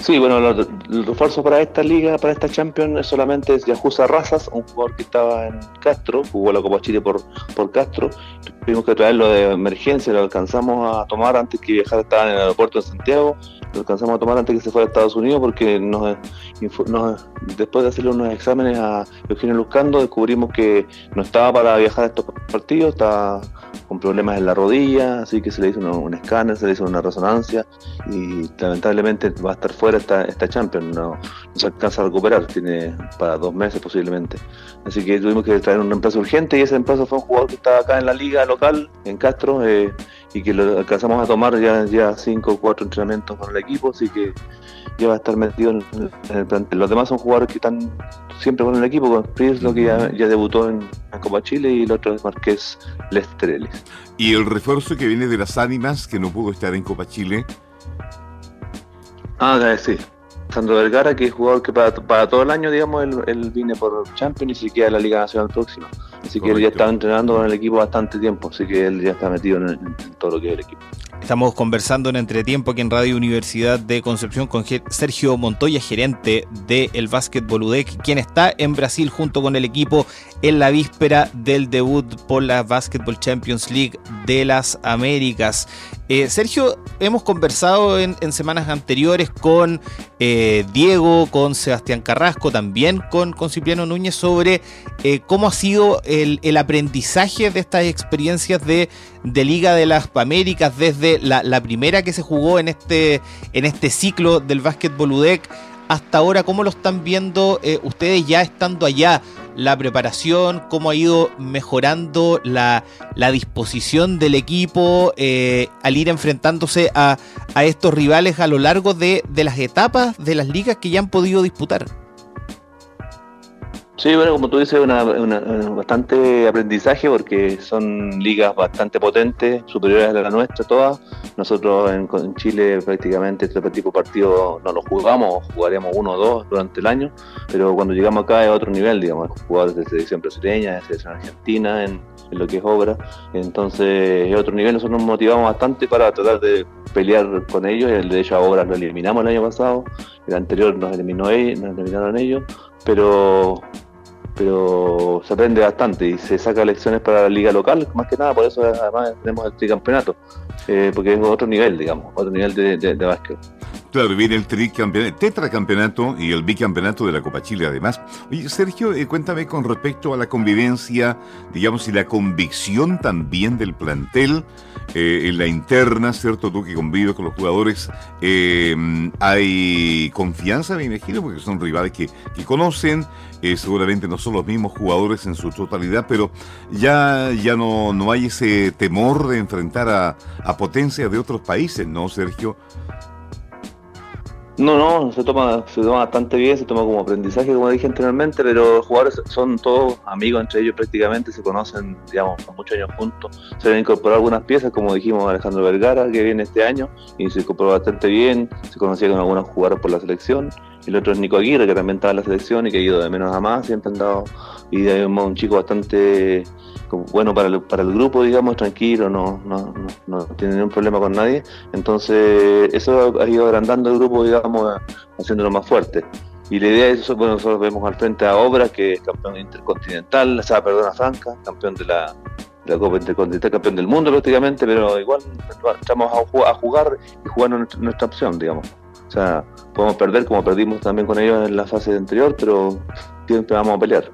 Sí, bueno, lo- el refuerzo para esta liga, para esta Champions, solamente es Yajusa Razas, un jugador que estaba en Castro, jugó la Copa Chile por, por Castro. Tuvimos que traerlo de emergencia, lo alcanzamos a tomar antes que viajar, estaba en el aeropuerto de Santiago. Lo alcanzamos a tomar antes que se fuera a Estados Unidos porque nos, después de hacerle unos exámenes a Eugenio Luzcando descubrimos que no estaba para viajar a estos partidos, estaba con problemas en la rodilla, así que se le hizo un, escáner, se le hizo una resonancia y lamentablemente va a estar fuera esta, esta Champions, no, se alcanza a recuperar, tiene para dos meses posiblemente. Así que tuvimos que traer un reemplazo urgente y ese reemplazo fue un jugador que estaba acá en la liga local, en Castro, eh, y que lo alcanzamos a tomar ya, ya cinco o cuatro entrenamientos con el equipo, así que ya va a estar metido en, el plantel. Los demás son jugadores que están siempre con el equipo, con lo que ya, ya, debutó en, Copa Chile, y el otro es Marqués Lestreles. ¿Y el refuerzo que viene de las ánimas, que no pudo estar en Copa Chile? Ah, sí. Sandro Vergara, que es jugador que para, para todo el año, digamos, él, él viene por Champions y se queda en la Liga Nacional próxima. Así que él ya estaba entrenando con el equipo bastante tiempo, así que él ya está metido en, todo lo que es el equipo. Estamos conversando en entretiempo aquí en Radio Universidad de Concepción con Sergio Montoya, gerente del el Básquetbol UDEC, quien está en Brasil junto con el equipo en la víspera del debut por la Basketball Champions League de las Américas. Eh, Sergio, hemos conversado en, semanas anteriores con eh, Diego, con Sebastián Carrasco, también con, Cipriano Núñez sobre eh, cómo ha sido el, aprendizaje de estas experiencias de, Liga de las Américas desde la, primera que se jugó en este, en este ciclo del básquetbol UDEC hasta ahora, ¿cómo lo están viendo ustedes ya estando allá? La preparación, cómo ha ido mejorando la, disposición del equipo eh, al ir enfrentándose a, estos rivales a lo largo de, de las etapas de las ligas que ya han podido disputar. Sí, bueno, como tú dices, una, bastante aprendizaje porque son ligas bastante potentes, superiores a la nuestra todas. Nosotros en, Chile prácticamente este tipo de partido no lo jugamos, jugaremos uno o dos durante el año, pero cuando llegamos acá es otro nivel, digamos, jugadores de selección brasileña, de selección argentina, en, lo que es obra. Entonces es otro nivel, nosotros nos motivamos bastante para tratar de pelear con ellos. El de hecho ahora lo eliminamos el año pasado, el anterior nos eliminó ellos, nos eliminaron ellos, pero pero se aprende bastante y se saca lecciones para la liga local, más que nada, por eso además tenemos el tricampeonato, eh, porque es otro nivel, digamos, otro nivel de, de, de básquet. Claro, viene el tricampeonato, tetracampeonato y el bicampeonato de la Copa Chile además. Oye, Sergio, eh, cuéntame con respecto a la convivencia, digamos, y la convicción también del plantel eh, en la interna, ¿cierto? Tú que convives con los jugadores, hay confianza, me imagino, porque son rivales que, que conocen, eh, seguramente no son los mismos jugadores en su totalidad, pero ya, ya no, no hay ese temor de enfrentar a, a potencias de otros países, ¿no, Sergio? No, no, se toma, se toma bastante bien, se toma como aprendizaje, como dije anteriormente, pero los jugadores son todos amigos entre ellos prácticamente, se conocen, digamos, muchos años juntos. Se han incorporado algunas piezas, como dijimos Alejandro Vergara, que viene este año, y se incorporó bastante bien, se conocía con algunos jugadores por la selección, el otro es Nico Aguirre, que también estaba en la selección y que ha ido de menos a más, siempre han dado, y de un chico bastante bueno para el, para el grupo, digamos, tranquilo, no, no, no, tiene ningún problema con nadie. Entonces, eso ha ido agrandando el grupo, digamos, haciéndolo más fuerte. Y la idea es eso, bueno, nosotros vemos al frente a Obra, que es campeón intercontinental, o sea, perdona, Franca, campeón de la, Copa Intercontinental, campeón del mundo prácticamente, pero igual estamos a, jugar y jugar nuestra opción, digamos. O sea, podemos perder como perdimos también con ellos en la fase anterior, pero siempre vamos a pelear.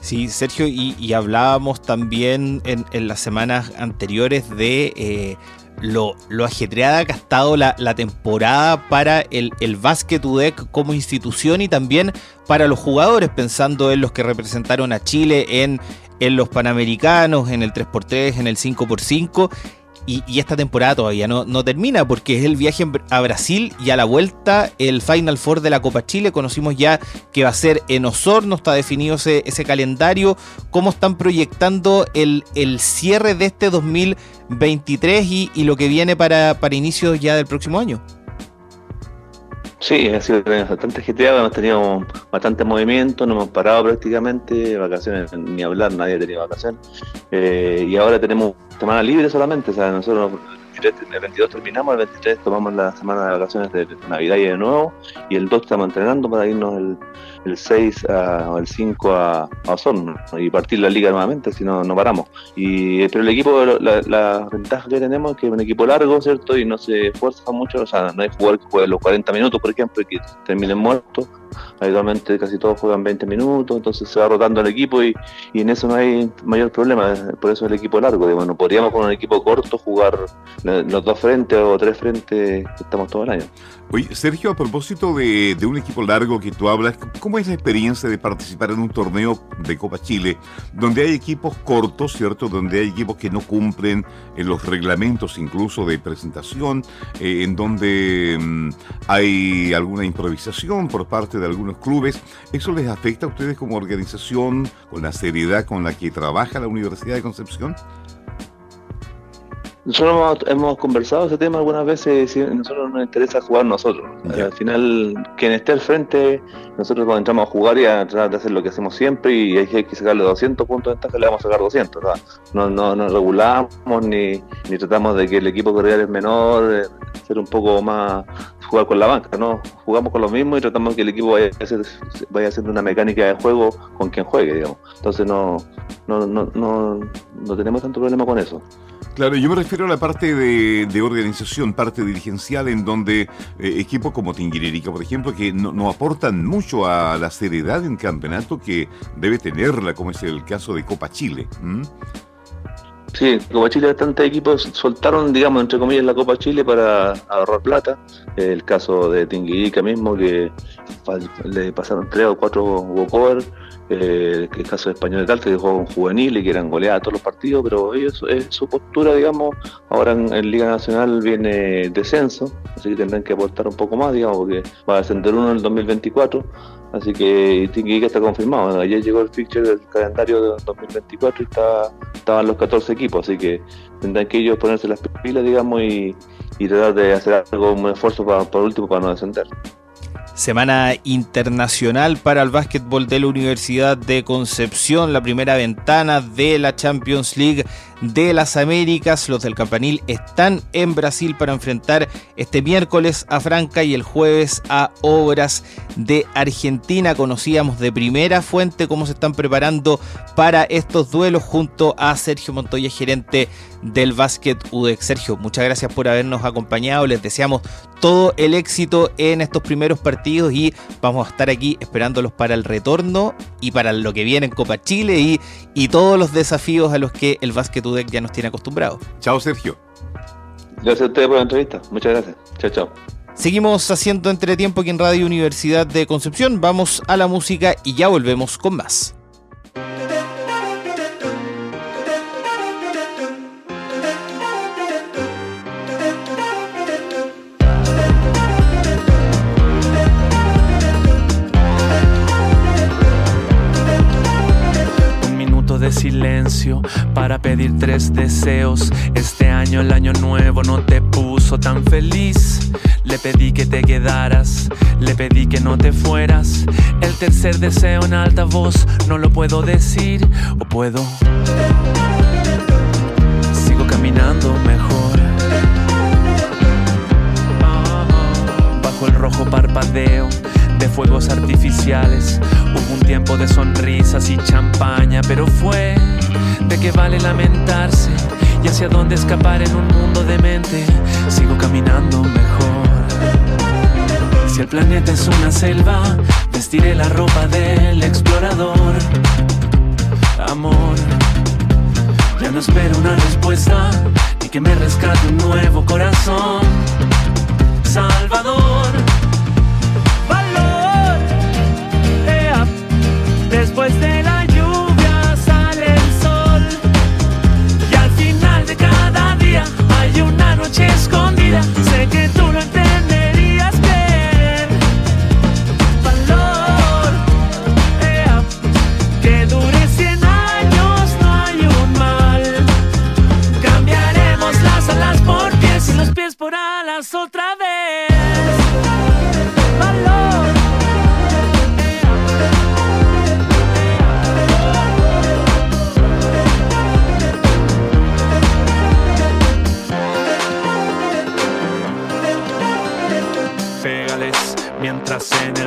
Sí, Sergio, y, hablábamos también en, las semanas anteriores de eh, lo, ajetreada que ha estado la, temporada para el, el Basket UDEC como institución y también para los jugadores, pensando en los que representaron a Chile en, en los Panamericanos, en el 3x3, en el 5x5 y, esta temporada todavía no, termina porque es el viaje a Brasil y a la vuelta el Final Four de la Copa Chile. Conocimos ya que va a ser en Osorno, está definido ese, ese calendario. ¿Cómo están proyectando el, el cierre de este 2023 y, y lo que viene para, para inicios ya del próximo año? Sí, ha sido bastante ajetreado, hemos tenido bastante movimiento, no hemos parado prácticamente, vacaciones ni hablar, nadie tenido vacaciones. Eh, y ahora tenemos semana libre solamente, o sea, nosotros 23, el 22 terminamos, el 23 tomamos la semana de vacaciones de Navidad y de nuevo, y el 2 estamos entrenando para irnos el, el 6 o el 5 a, a y partir la liga nuevamente, si no, no paramos. Y, pero el equipo, la, la, ventaja que tenemos es que es un equipo largo, ¿cierto? Y no se esfuerza mucho, o sea, no hay jugador que juegue los 40 minutos, por ejemplo, y que terminen muertos. Habitualmente casi todos juegan 20 minutos, entonces se va rotando el equipo y, y en eso no hay mayor problema, por eso el equipo largo. Bueno, podríamos con un equipo corto jugar los dos frentes o tres frentes, estamos todo el año. Oye, Sergio, a propósito de, de, un equipo largo que tú hablas, ¿cómo es la experiencia de participar en un torneo de Copa Chile donde hay equipos cortos, ¿cierto? Donde hay equipos que no cumplen en los reglamentos incluso de presentación, eh, en donde mmm, hay alguna improvisación por parte de algunos clubes. ¿Eso les afecta a ustedes como organización con la seriedad con la que trabaja la Universidad de Concepción? Nosotros hemos, hemos, conversado ese tema algunas veces y nosotros nos interesa jugar nosotros. Yeah. Al final, quien esté al frente, nosotros cuando entramos a jugar y a tratar de hacer lo que hacemos siempre y hay que sacarle 200 puntos de ventaja, le vamos a sacar 200. ¿verdad? No, no, no regulamos ni, ni tratamos de que el equipo corriera es menor, eh, ser un poco más jugar con la banca, ¿no? Jugamos con lo mismo y tratamos que el equipo vaya, vaya haciendo una mecánica de juego con quien juegue, digamos. Entonces no, no, no, no, no tenemos tanto problema con eso. Claro, yo me refiero a la parte de, organización, parte dirigencial, en donde eh, equipos como Tinguiririca, por ejemplo, que no, no, aportan mucho a la seriedad de un campeonato que debe tenerla, como es el caso de Copa Chile. Sí, Copa Chile, bastantes equipos soltaron, digamos, entre comillas, la Copa Chile para ahorrar plata. El caso de Tinguirica mismo, que le pasaron tres o cuatro walkover. Eh, el caso de Español de tal, que jugó con juvenil y que eran goleadas todos los partidos, pero ellos, es su postura, digamos, ahora en, Liga Nacional viene descenso, así que tendrán que aportar un poco más, digamos, porque va a ascender uno en el 2024, así que Tinguirica está confirmado. Ayer llegó el fixture del calendario de 2024 y está, estaban los 14 equipos, así que tendrán que ellos ponerse las pilas, digamos, y, y tratar de hacer algo, un esfuerzo para, por último para no descender. Semana internacional para el básquetbol de la Universidad de Concepción, la primera ventana de la Champions League de las Américas. Los del Campanil están en Brasil para enfrentar este miércoles a Franca y el jueves a Obras de Argentina. Conocíamos de primera fuente cómo se están preparando para estos duelos junto a Sergio Montoya, gerente del básquet UDEC. Sergio, muchas gracias por habernos acompañado. Les deseamos todo el éxito en estos primeros partidos y vamos a estar aquí esperándolos para el retorno y para lo que viene en Copa Chile y, y todos los desafíos a los que el básquet UDEC ya nos tiene acostumbrados. Chao, Sergio. Gracias a ustedes por la entrevista. Muchas gracias. Chao, chao. Seguimos haciendo entretiempo aquí en Radio Universidad de Concepción. Vamos a la música y ya volvemos con más. De silencio para pedir tres deseos. Este año, el año nuevo, no te puso tan feliz. Le pedí que te quedaras, le pedí que no te fueras. El tercer deseo en alta voz, no lo puedo decir o puedo. Fuegos artificiales. Hubo un tiempo de sonrisas y champaña, pero fue de que vale lamentarse y hacia dónde escapar en un mundo de mente. Sigo caminando mejor. Si el planeta es una selva, vestiré la ropa del explorador. Amor, ya no espero una respuesta ni que me rescate un nuevo corazón. Salvador. Después de la lluvia sale el sol. Y al final de cada día hay una noche escondida. Sé que tú lo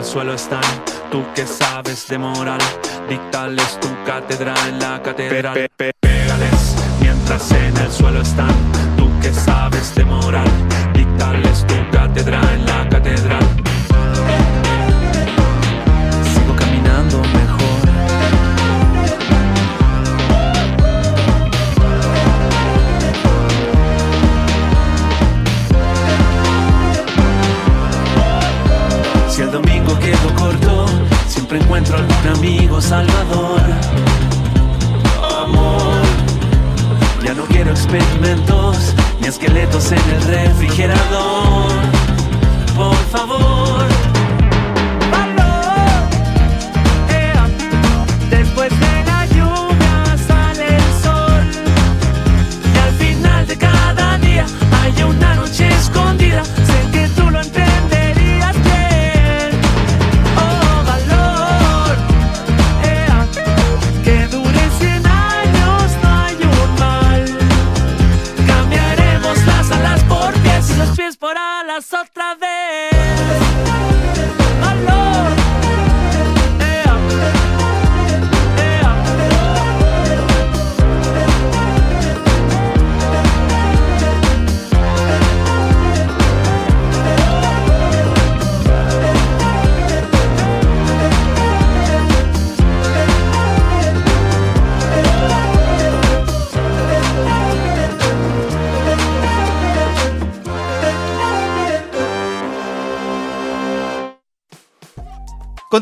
suelo están. Tú que sabes de moral, dictales tu catedral en la catedral. Pégales mientras en el suelo están. Tú que sabes de moral,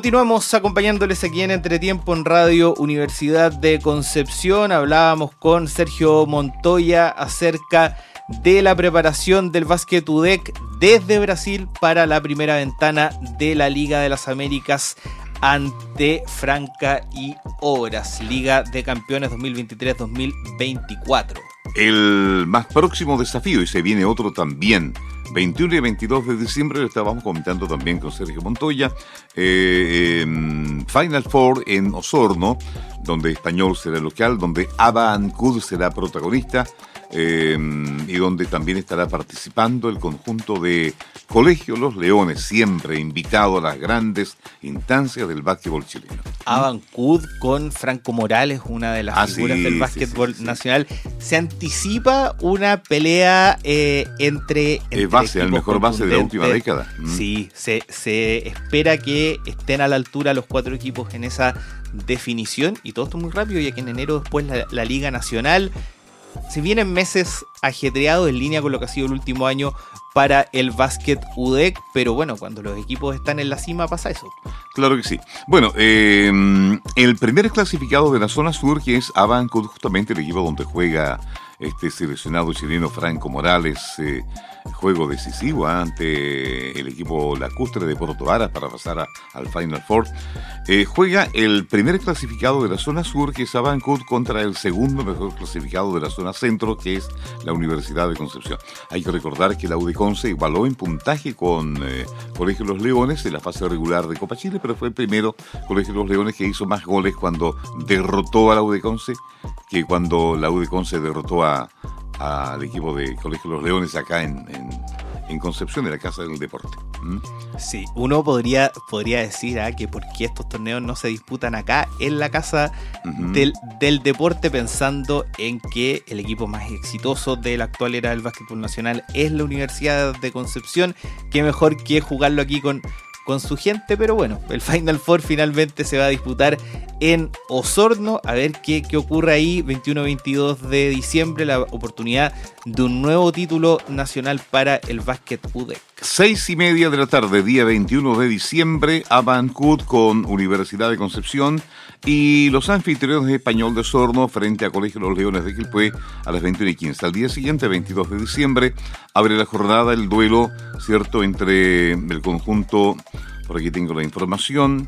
Continuamos acompañándoles aquí en Entretiempo en Radio Universidad de Concepción. Hablábamos con Sergio Montoya acerca de la preparación del básquet UDEC desde Brasil para la primera ventana de la Liga de las Américas ante Franca y Obras, Liga de Campeones 2023-2024. El más próximo desafío, y se viene otro también, 21 y 22 de diciembre, lo estábamos comentando también con Sergio Montoya, eh, em, Final Four en Osorno, donde Español será local, donde Aba Ancud será protagonista, eh, y donde también estará participando el conjunto de Colegio Los Leones, siempre invitado a las grandes instancias del básquetbol chileno. Abancud con Franco Morales, una de las Ah, figuras sí, del básquetbol sí, sí. nacional. Se anticipa una pelea eh, entre, entre Es base, el mejor base de la última década. Mm. Sí, se, se espera que estén a la altura los cuatro equipos en esa definición y todo esto muy rápido, ya que en enero después la, la Liga Nacional. Si vienen meses ajetreados en línea con lo que ha sido el último año para el básquet UDEC, pero bueno, cuando los equipos están en la cima pasa eso. Claro que sí. Bueno, eh, el primer clasificado de la zona sur, que es Abanco, justamente el equipo donde juega este seleccionado chileno Franco Morales, eh, juego decisivo ante el equipo lacustre de Porto Varas para pasar al Final Four. Eh, juega el primer clasificado de la zona sur, que es Abancud, contra el segundo mejor clasificado de la zona centro, que es la Universidad de Concepción. Hay que recordar que la UDECONCE igualó en puntaje con eh, Colegio Los Leones en la fase regular de Copa Chile, pero fue el primero Colegio Los Leones que hizo más goles cuando derrotó a la UDECONCE que cuando la UDECONCE derrotó a- al equipo de Colegio Los Leones acá en, en- en Concepción, en la Casa del Deporte. ¿Mm? Sí, uno podría, podría decir ah, que por qué estos torneos no se disputan acá en la casa del, del deporte, pensando en que el equipo más exitoso de la actual era del básquetbol nacional es la Universidad de Concepción. Qué mejor que jugarlo aquí con, con su gente, pero bueno, el Final Four finalmente se va a disputar en Osorno. A ver qué, qué ocurre ahí, 21-22 de diciembre, la oportunidad de un nuevo título nacional para el básquet UDEC. Seis y media de la tarde, día 21 de diciembre, Abancud con Universidad de Concepción y los anfitriones de Español de Sorno frente a Colegio Los Leones de Quilpué a las 21 y 15. Al día siguiente, 22 de diciembre, abre la jornada el duelo, ¿cierto?, entre el conjunto, por aquí tengo la información,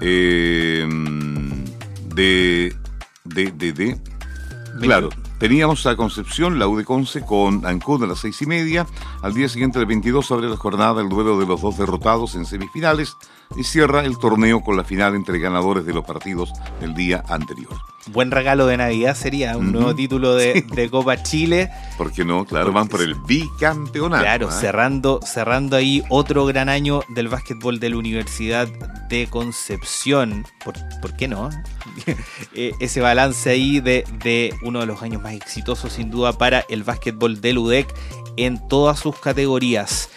eh, de, de, de, de, Claro, teníamos a Concepción, la U de Conce, con Ancud a las seis y media. Al día siguiente, del 22, abre la jornada el duelo de los dos derrotados en semifinales y cierra el torneo con la final entre ganadores de los partidos del día anterior. Buen regalo de Navidad sería un nuevo título de, de, Copa Chile. ¿Por qué no? Claro, van por el bicampeonato. Claro, ¿eh? cerrando, cerrando ahí otro gran año del básquetbol de la Universidad de Concepción. ¿Por, ¿por qué no? Eh, ese balance ahí de, de uno de los años más exitosos sin duda para el básquetbol del UDEC en todas sus categorías.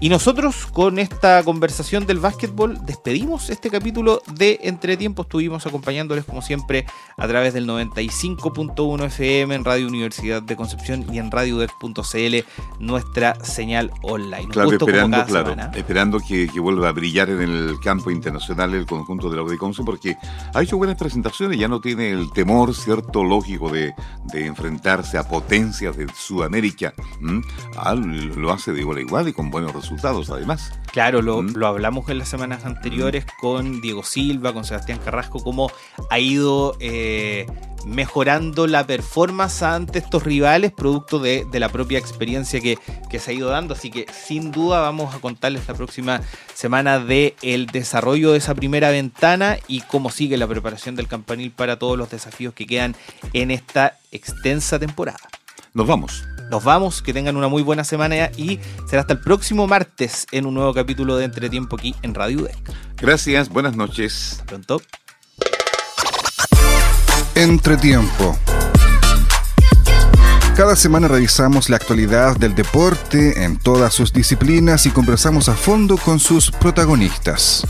Y nosotros con esta conversación del básquetbol despedimos este capítulo de Entretiempo. Estuvimos acompañándoles como siempre a través del 95.1 FM en Radio Universidad de Concepción y en radiodec.cl, nuestra señal online. Claro, esperando, claro, esperando que, que, vuelva a brillar en el campo internacional el conjunto de la UDECONCE porque ha hecho buenas presentaciones, ya no tiene el temor, cierto, lógico de, de enfrentarse a potencias de Sudamérica. Ah, lo hace de igual a igual y con buenos resultados además. Claro, lo, mm. lo, hablamos en las semanas anteriores mm. con Diego Silva, con Sebastián Carrasco, cómo ha ido eh, mejorando la performance ante estos rivales, producto de, de la propia experiencia que, que, se ha ido dando. Así que sin duda vamos a contarles la próxima semana de el desarrollo de esa primera ventana y cómo sigue la preparación del campanil para todos los desafíos que quedan en esta extensa temporada. Nos vamos. Nos vamos, que tengan una muy buena semana y será hasta el próximo martes en un nuevo capítulo de Entretiempo aquí en Radio UDEC. Gracias, buenas noches. Hasta pronto. Entretiempo. Cada semana revisamos la actualidad del deporte en todas sus disciplinas y conversamos a fondo con sus protagonistas.